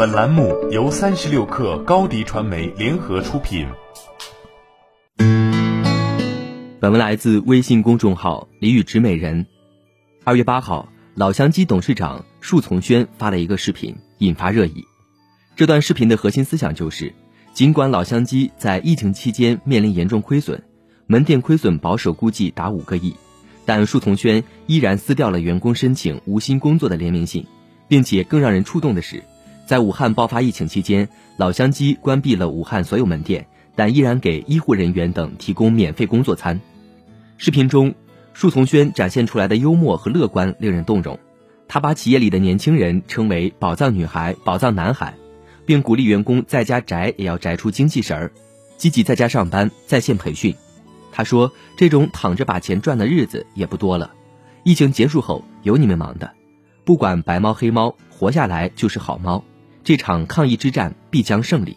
本栏目由三十六氪高低传媒联合出品。本文来自微信公众号“李宇植美人”。二月八号，老乡鸡董事长束从轩发了一个视频，引发热议。这段视频的核心思想就是，尽管老乡鸡在疫情期间面临严重亏损，门店亏损保守估计达五个亿，但束从轩依然撕掉了员工申请无薪工作的联名信，并且更让人触动的是，在武汉爆发疫情期间，老乡鸡关闭了武汉所有门店，但依然给医护人员等提供免费工作餐。视频中，束从轩展现出来的幽默和乐观令人动容，他把企业里的年轻人称为“宝藏女孩”“宝藏男孩”。并鼓励员工在家宅也要宅出精气神儿，积极在家上班、在线培训。他说：“这种躺着把钱赚的日子也不多了，疫情结束后有你们忙的。不管白猫黑猫，活下来就是好猫。这场抗疫之战必将胜利。”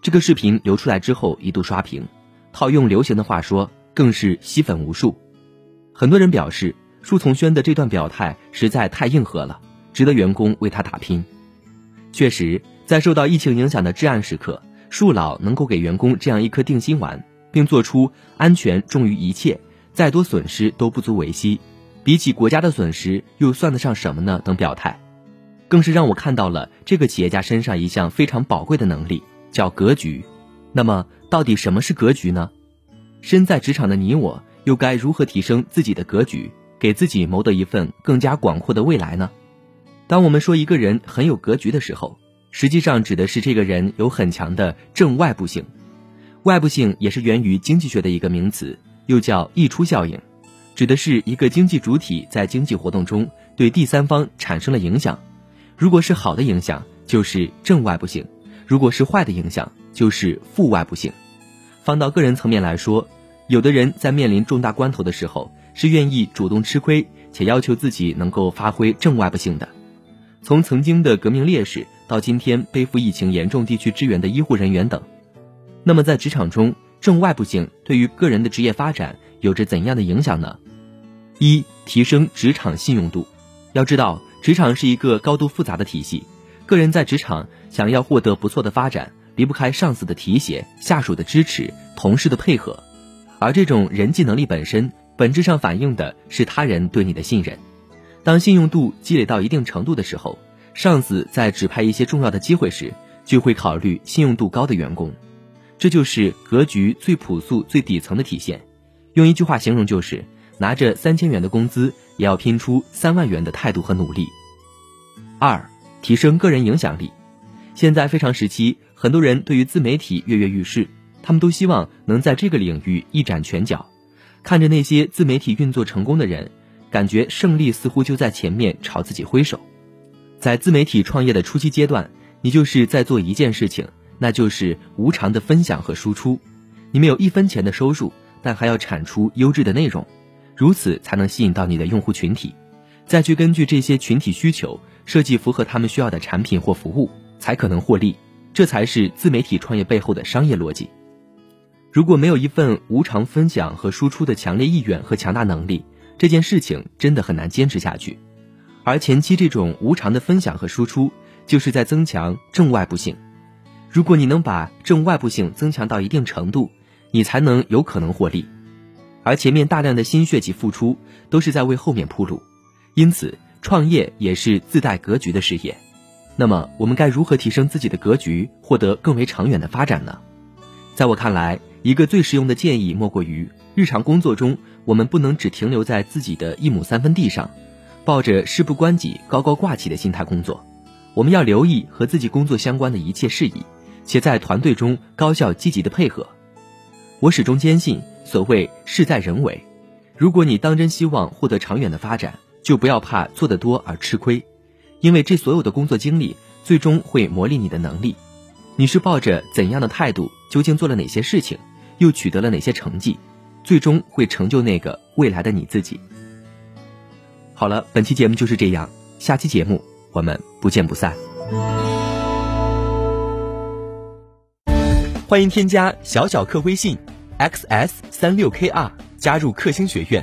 这个视频流出来之后一度刷屏，套用流行的话说，更是吸粉无数。很多人表示，舒从轩的这段表态实在太硬核了，值得员工为他打拼。确实。在受到疫情影响的至暗时刻，树老能够给员工这样一颗定心丸，并做出安全重于一切，再多损失都不足为惜，比起国家的损失又算得上什么呢？等表态，更是让我看到了这个企业家身上一项非常宝贵的能力，叫格局。那么，到底什么是格局呢？身在职场的你我，又该如何提升自己的格局，给自己谋得一份更加广阔的未来呢？当我们说一个人很有格局的时候，实际上指的是这个人有很强的正外部性，外部性也是源于经济学的一个名词，又叫溢出效应，指的是一个经济主体在经济活动中对第三方产生了影响，如果是好的影响，就是正外部性；如果是坏的影响，就是负外部性。放到个人层面来说，有的人在面临重大关头的时候，是愿意主动吃亏，且要求自己能够发挥正外部性的。从曾经的革命烈士到今天背负疫情严重地区支援的医护人员等，那么在职场中正外部性对于个人的职业发展有着怎样的影响呢？一、提升职场信用度。要知道，职场是一个高度复杂的体系，个人在职场想要获得不错的发展，离不开上司的提携、下属的支持、同事的配合，而这种人际能力本身本质上反映的是他人对你的信任。当信用度积累到一定程度的时候，上司在指派一些重要的机会时，就会考虑信用度高的员工。这就是格局最朴素、最底层的体现。用一句话形容，就是拿着三千元的工资，也要拼出三万元的态度和努力。二、提升个人影响力。现在非常时期，很多人对于自媒体跃跃欲试，他们都希望能在这个领域一展拳脚。看着那些自媒体运作成功的人。感觉胜利似乎就在前面朝自己挥手，在自媒体创业的初期阶段，你就是在做一件事情，那就是无偿的分享和输出。你没有一分钱的收入，但还要产出优质的内容，如此才能吸引到你的用户群体，再去根据这些群体需求设计符合他们需要的产品或服务，才可能获利。这才是自媒体创业背后的商业逻辑。如果没有一份无偿分享和输出的强烈意愿和强大能力，这件事情真的很难坚持下去，而前期这种无偿的分享和输出，就是在增强正外部性。如果你能把正外部性增强到一定程度，你才能有可能获利。而前面大量的心血及付出，都是在为后面铺路。因此，创业也是自带格局的事业。那么，我们该如何提升自己的格局，获得更为长远的发展呢？在我看来，一个最实用的建议，莫过于日常工作中。我们不能只停留在自己的一亩三分地上，抱着事不关己、高高挂起的心态工作。我们要留意和自己工作相关的一切事宜，且在团队中高效积极的配合。我始终坚信，所谓事在人为。如果你当真希望获得长远的发展，就不要怕做得多而吃亏，因为这所有的工作经历最终会磨砺你的能力。你是抱着怎样的态度？究竟做了哪些事情？又取得了哪些成绩？最终会成就那个未来的你自己。好了，本期节目就是这样，下期节目我们不见不散。欢迎添加小小客微信 xs 三六 kr 加入克星学院，